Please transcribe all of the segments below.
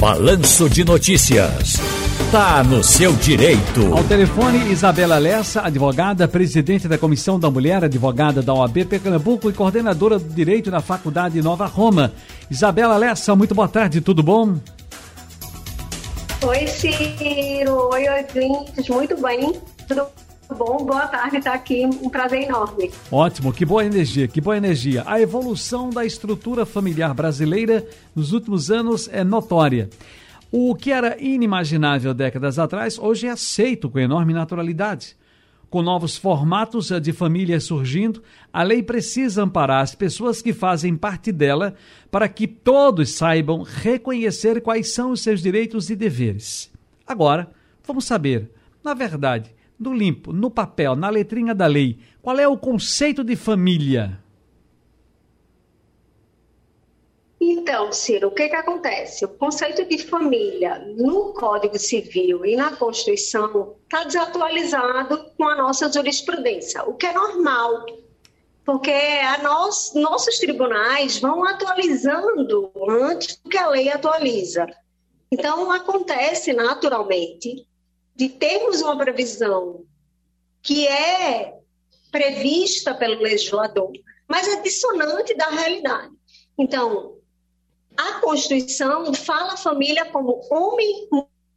Balanço de Notícias. Tá no seu direito. Ao telefone, Isabela Lessa, advogada, presidente da Comissão da Mulher, advogada da OAB Pernambuco e coordenadora do Direito na Faculdade Nova Roma. Isabela Lessa, muito boa tarde, tudo bom? Oi, Ciro. Oi, ouvintes. Muito bem. Tudo bom? Boa tarde, está aqui. Um prazer enorme. Ótimo, que boa energia, que boa energia. A evolução da estrutura familiar brasileira nos últimos anos é notória. O que era inimaginável décadas atrás, hoje é aceito com enorme naturalidade. Com novos formatos de família surgindo, a lei precisa amparar as pessoas que fazem parte dela para que todos saibam reconhecer quais são os seus direitos e deveres. Agora, vamos saber, na verdade, no limpo, no papel, na letrinha da lei, qual é o conceito de família? Então, Ciro, o que, que acontece? O conceito de família no Código Civil e na Constituição está desatualizado com a nossa jurisprudência, o que é normal, porque nós, nossos tribunais vão atualizando antes do que a lei atualiza. Então, acontece naturalmente de termos uma previsão que é prevista pelo legislador, mas é dissonante da realidade. Então, a Constituição fala a família como homem,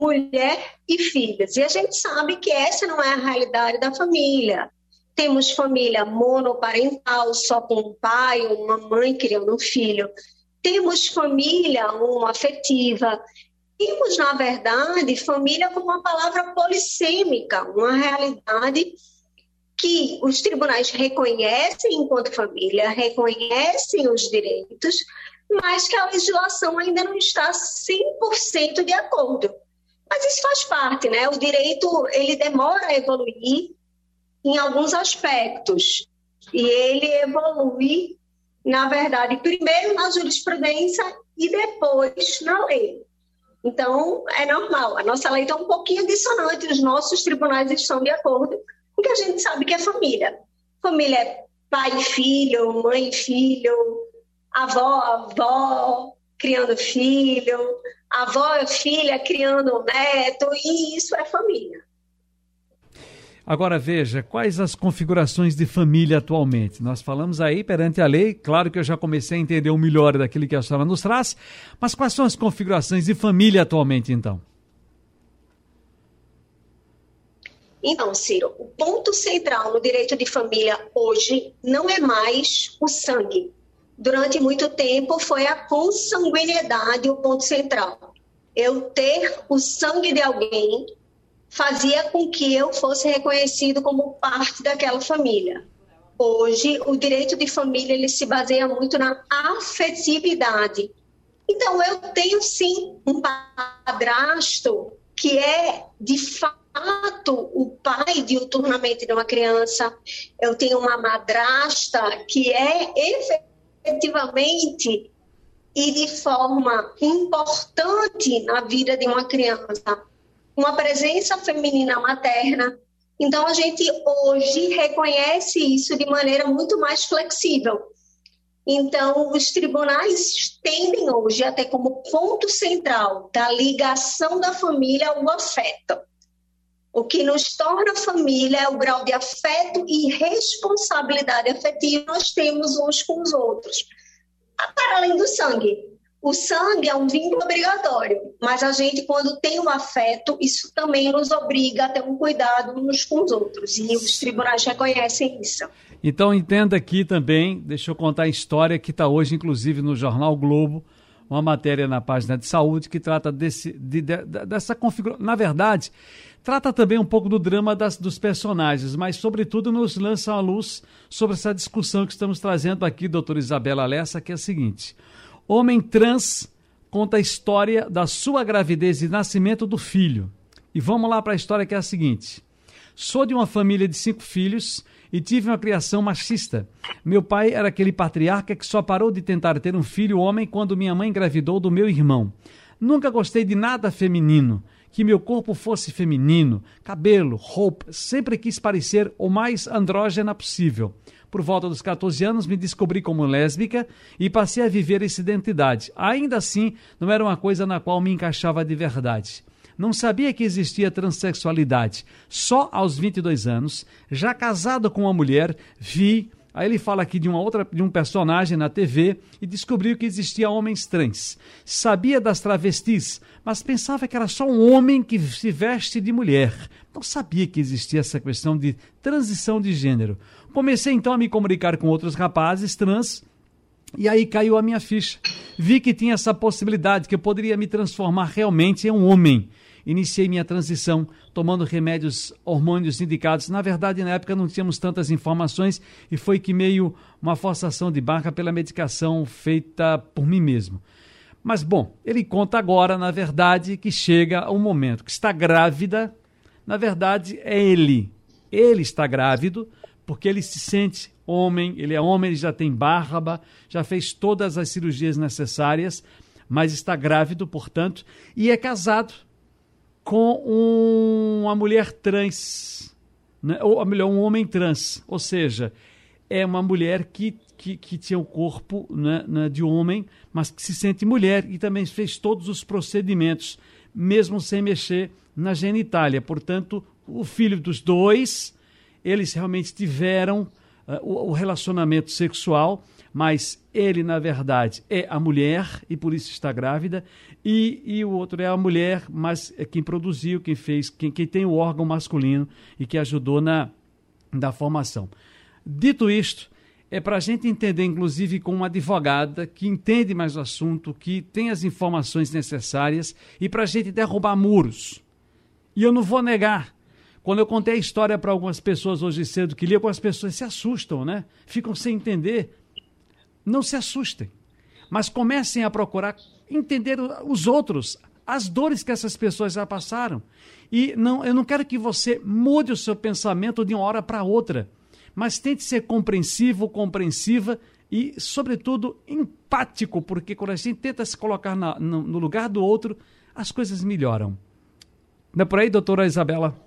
mulher e filhos. E a gente sabe que essa não é a realidade da família. Temos família monoparental, só com um pai ou uma mãe criando um filho. Temos família homoafetiva. Temos, na verdade, família como uma palavra polissêmica, uma realidade que os tribunais reconhecem enquanto família, reconhecem os direitos, mas que a legislação ainda não está 100% de acordo. Mas isso faz parte, né? O direito, ele demora a evoluir em alguns aspectos. E ele evolui, na verdade, primeiro na jurisprudência e depois na lei. Então, é normal. A nossa lei está um pouquinho dissonante, os nossos tribunais estão de acordo, porque a gente sabe que é família. Família é pai e filho, mãe e filho, avó, avó criando filho, avó e filha criando neto, e isso é família. Agora veja, quais as configurações de família atualmente? Nós falamos aí perante a lei, claro que eu já comecei a entender o melhor daquilo que a senhora nos traz, mas quais são as configurações de família atualmente então? Então, Ciro, o ponto central no direito de família hoje não é mais o sangue, durante muito tempo foi a consanguinidade o ponto central. Eu ter o sangue de alguém fazia com que eu fosse reconhecido como parte daquela família. Hoje, o direito de família ele se baseia muito na afetividade. Então, eu tenho sim um padrasto que é de fato o pai diuturnamente de uma criança. Eu tenho uma madrasta que é efetivamente e de forma importante na vida de uma criança, uma presença feminina materna. Então, a gente hoje reconhece isso de maneira muito mais flexível. Então, os tribunais tendem hoje até como ponto central da ligação da família ao afeto. O que nos torna família é o grau de afeto e responsabilidade afetiva nós temos uns com os outros. Para além do sangue. O sangue é um vínculo obrigatório, mas a gente, quando tem um afeto, isso também nos obriga a ter um cuidado uns com os outros. E os tribunais reconhecem isso. Então, entenda aqui também, deixa eu contar a história que está hoje, inclusive, no Jornal Globo, uma matéria na página de saúde que trata desse, de, de, dessa configuração. Na verdade, trata também um pouco do drama das, dos personagens, mas, sobretudo, nos lança a luz sobre essa discussão que estamos trazendo aqui, doutora Isabela Lessa, que é a seguinte: homem trans conta a história da sua gravidez e nascimento do filho. E vamos lá para a história que é a seguinte: sou de uma família de cinco filhos e tive uma criação machista. Meu pai era aquele patriarca que só parou de tentar ter um filho homem quando minha mãe engravidou do meu irmão. Nunca gostei de nada feminino. Que meu corpo fosse feminino, cabelo, roupa, sempre quis parecer o mais andrógena possível. Por volta dos 14 anos, me descobri como lésbica e passei a viver essa identidade. Ainda assim, não era uma coisa na qual me encaixava de verdade. Não sabia que existia transexualidade. Só aos 22 anos, já casado com uma mulher, vi Aí ele fala aqui de uma outra de um personagem na TV e descobriu que existia homens trans. Sabia das travestis, mas pensava que era só um homem que se veste de mulher. Não sabia que existia essa questão de transição de gênero. Comecei então a me comunicar com outros rapazes trans e aí caiu a minha ficha. Vi que tinha essa possibilidade, que eu poderia me transformar realmente em um homem iniciei minha transição tomando remédios hormônios indicados. Na verdade, na época não tínhamos tantas informações e foi que meio uma forçação de barca pela medicação feita por mim mesmo. Mas bom, ele conta agora, na verdade, que chega um momento que está grávida. Na verdade, é ele. Ele está grávido porque ele se sente homem, ele é homem, ele já tem barba, já fez todas as cirurgias necessárias, mas está grávido, portanto, e é casado com um, uma mulher trans, né? ou melhor, um homem trans, ou seja, é uma mulher que, que, que tinha o corpo né, né, de homem, mas que se sente mulher e também fez todos os procedimentos, mesmo sem mexer na genitália. Portanto, o filho dos dois, eles realmente tiveram o, o relacionamento sexual mas ele, na verdade, é a mulher e por isso está grávida, e, e o outro é a mulher, mas é quem produziu, quem fez, quem, quem tem o órgão masculino e que ajudou na, na formação. Dito isto, é para a gente entender, inclusive, com uma advogada que entende mais o assunto, que tem as informações necessárias e para a gente derrubar muros. E eu não vou negar. Quando eu contei a história para algumas pessoas hoje cedo que li, algumas pessoas se assustam, né? Ficam sem entender não se assustem, mas comecem a procurar entender os outros, as dores que essas pessoas já passaram. E não, eu não quero que você mude o seu pensamento de uma hora para outra, mas tente ser compreensivo, compreensiva e, sobretudo, empático, porque quando a gente tenta se colocar na, no, no lugar do outro, as coisas melhoram. Não é por aí, doutora Isabela?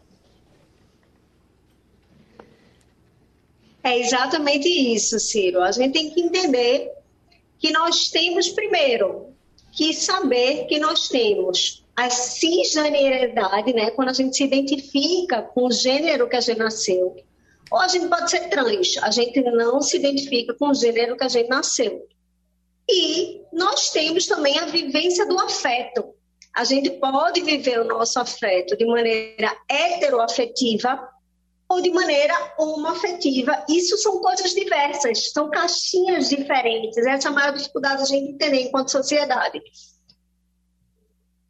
É exatamente isso, Ciro. A gente tem que entender que nós temos, primeiro, que saber que nós temos a cisgeneridade, né? Quando a gente se identifica com o gênero que a gente nasceu. Ou a gente pode ser trans, a gente não se identifica com o gênero que a gente nasceu. E nós temos também a vivência do afeto. A gente pode viver o nosso afeto de maneira heteroafetiva, ou de maneira homoafetiva. Isso são coisas diversas, são caixinhas diferentes. Essa é a maior dificuldade a gente entender enquanto sociedade.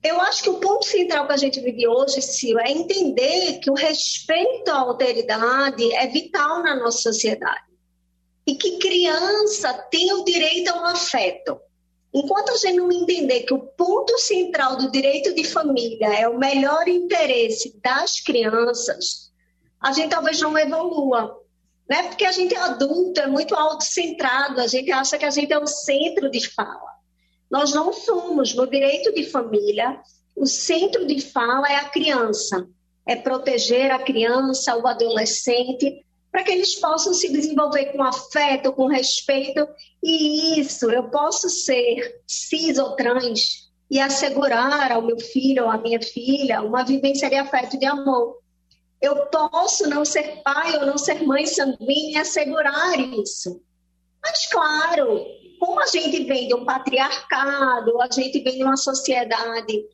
Eu acho que o ponto central que a gente vive hoje, Ciro, é entender que o respeito à alteridade é vital na nossa sociedade. E que criança tem o direito ao afeto. Enquanto a gente não entender que o ponto central do direito de família é o melhor interesse das crianças, a gente talvez não evolua. Né? Porque a gente é adulto, é muito autocentrado, a gente acha que a gente é o centro de fala. Nós não somos. No direito de família, o centro de fala é a criança. É proteger a criança, o adolescente, para que eles possam se desenvolver com afeto, com respeito. E isso, eu posso ser cis ou trans e assegurar ao meu filho ou à minha filha uma vivência de afeto e de amor. Eu posso não ser pai ou não ser mãe sanguínea assegurar isso. Mas, claro, como a gente vem de um patriarcado, a gente vem de uma sociedade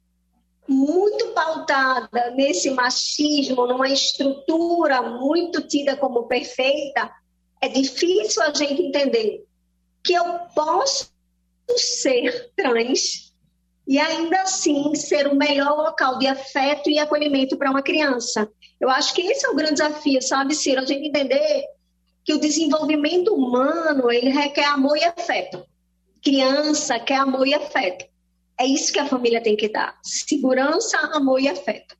muito pautada nesse machismo, numa estrutura muito tida como perfeita, é difícil a gente entender que eu posso ser trans e ainda assim ser o melhor local de afeto e acolhimento para uma criança. Eu acho que esse é o grande desafio, sabe, Ciro? A gente entender que o desenvolvimento humano ele requer amor e afeto. Criança quer amor e afeto. É isso que a família tem que dar: segurança, amor e afeto.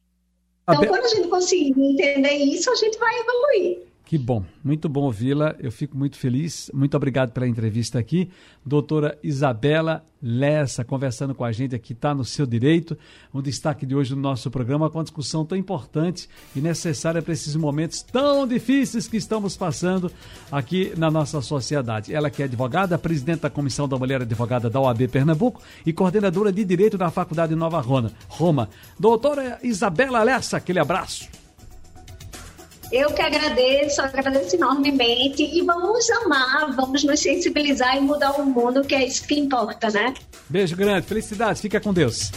Então, quando a gente conseguir entender isso, a gente vai evoluir. Que bom, muito bom ouvi-la. Eu fico muito feliz. Muito obrigado pela entrevista aqui. Doutora Isabela Lessa, conversando com a gente aqui, está no seu direito. Um destaque de hoje no nosso programa com uma discussão tão importante e necessária para esses momentos tão difíceis que estamos passando aqui na nossa sociedade. Ela que é advogada, presidente da Comissão da Mulher Advogada da OAB Pernambuco e coordenadora de Direito da Faculdade Nova Roma. Doutora Isabela Lessa, aquele abraço. Eu que agradeço, agradeço enormemente e vamos amar, vamos nos sensibilizar e mudar o mundo, que é isso que importa, né? Beijo grande, felicidades, fica com Deus.